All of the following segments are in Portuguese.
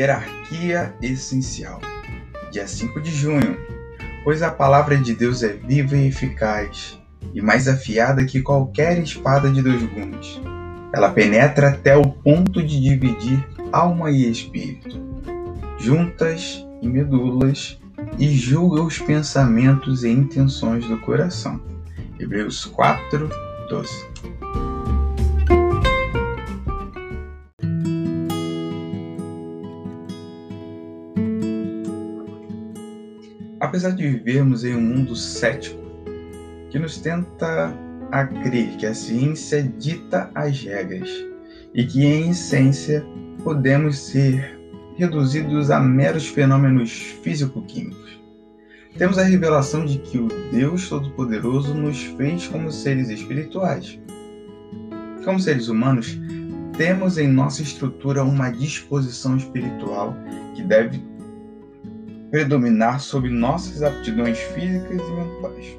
Hierarquia essencial. Dia 5 de junho. Pois a palavra de Deus é viva e eficaz, e mais afiada que qualquer espada de dois gumes. Ela penetra até o ponto de dividir alma e espírito, juntas e medulas, e julga os pensamentos e intenções do coração. Hebreus 4, 12. Apesar de vivermos em um mundo cético que nos tenta a crer que a ciência dita as regras e que, em essência, podemos ser reduzidos a meros fenômenos físico-químicos. Temos a revelação de que o Deus Todo-Poderoso nos fez como seres espirituais. Como seres humanos, temos em nossa estrutura uma disposição espiritual que deve predominar sobre nossas aptidões físicas e mentais.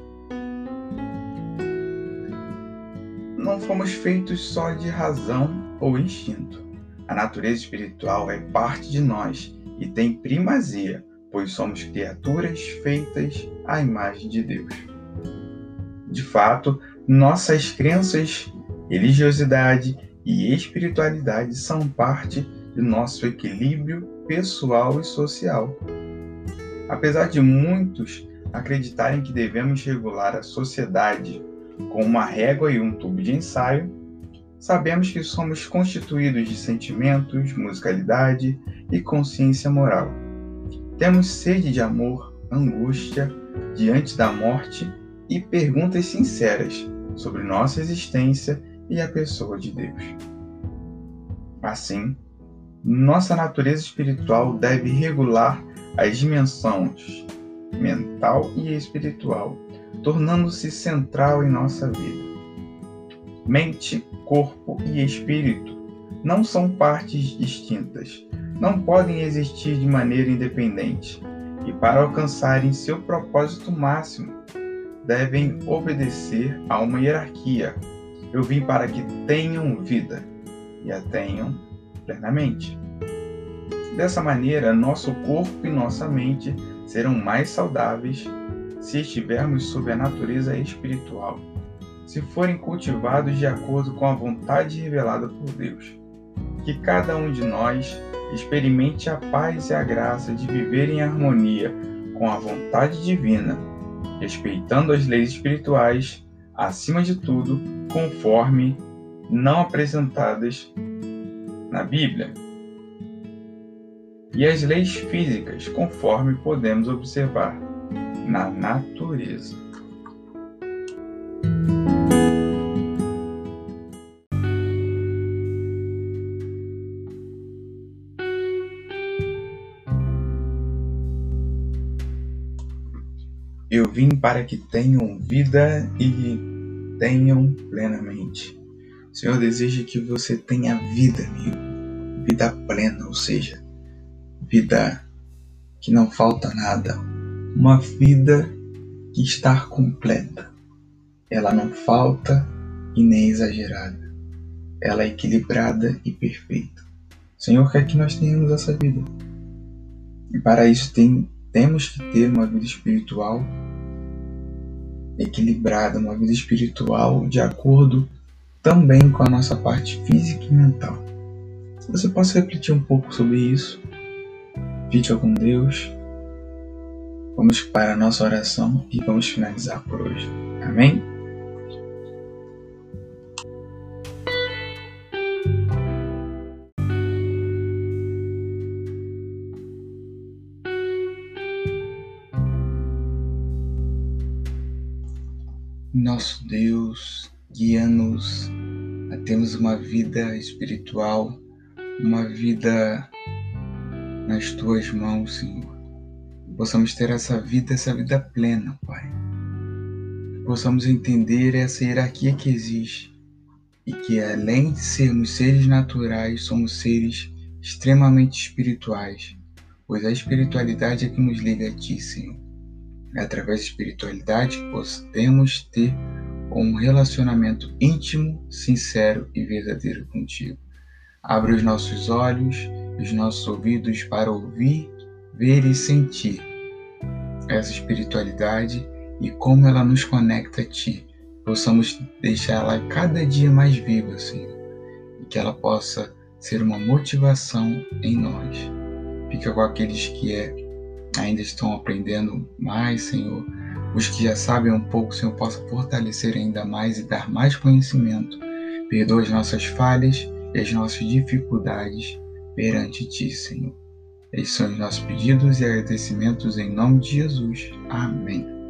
Não fomos feitos só de razão ou instinto. A natureza espiritual é parte de nós e tem primazia, pois somos criaturas feitas à imagem de Deus. De fato, nossas crenças, religiosidade e espiritualidade são parte de nosso equilíbrio pessoal e social. Apesar de muitos acreditarem que devemos regular a sociedade com uma régua e um tubo de ensaio, sabemos que somos constituídos de sentimentos, musicalidade e consciência moral. Temos sede de amor, angústia diante da morte e perguntas sinceras sobre nossa existência e a pessoa de Deus. Assim, nossa natureza espiritual deve regular as dimensões mental e espiritual, tornando-se central em nossa vida. Mente, corpo e espírito não são partes distintas, não podem existir de maneira independente e, para alcançarem seu propósito máximo, devem obedecer a uma hierarquia. Eu vim para que tenham vida e a tenham plenamente. Dessa maneira, nosso corpo e nossa mente serão mais saudáveis se estivermos sob a natureza espiritual, se forem cultivados de acordo com a vontade revelada por Deus. Que cada um de nós experimente a paz e a graça de viver em harmonia com a vontade divina, respeitando as leis espirituais, acima de tudo, conforme não apresentadas na Bíblia e as leis físicas, conforme podemos observar na natureza. Eu vim para que tenham vida e tenham plenamente. O Senhor deseja que você tenha vida, amigo. Vida plena, ou seja, vida que não falta nada, uma vida que está completa. Ela não falta e nem exagerada. Ela é equilibrada e perfeita. O Senhor quer que nós tenhamos essa vida. E para isso tem, temos que ter uma vida espiritual equilibrada, uma vida espiritual de acordo também com a nossa parte física e mental. Você pode refletir um pouco sobre isso Fica com Deus. Vamos para a nossa oração e vamos finalizar por hoje. Amém? Nosso Deus, guia-nos a termos uma vida espiritual, uma vida nas tuas mãos, Senhor. Possamos ter essa vida, essa vida plena, Pai. Possamos entender essa hierarquia que existe e que além de sermos seres naturais, somos seres extremamente espirituais, pois a espiritualidade é que nos liga a Ti, Senhor. É através da espiritualidade que podemos ter um relacionamento íntimo, sincero e verdadeiro contigo. Abra os nossos olhos, os nossos ouvidos para ouvir, ver e sentir essa espiritualidade e como ela nos conecta a Ti. Possamos deixar ela cada dia mais viva, Senhor, e que ela possa ser uma motivação em nós. Fica com aqueles que é, ainda estão aprendendo mais, Senhor. Os que já sabem um pouco, Senhor, possa fortalecer ainda mais e dar mais conhecimento. Perdoa as nossas falhas e as nossas dificuldades perante Ti, Senhor. Esses são os nossos pedidos e agradecimentos em nome de Jesus. Amém.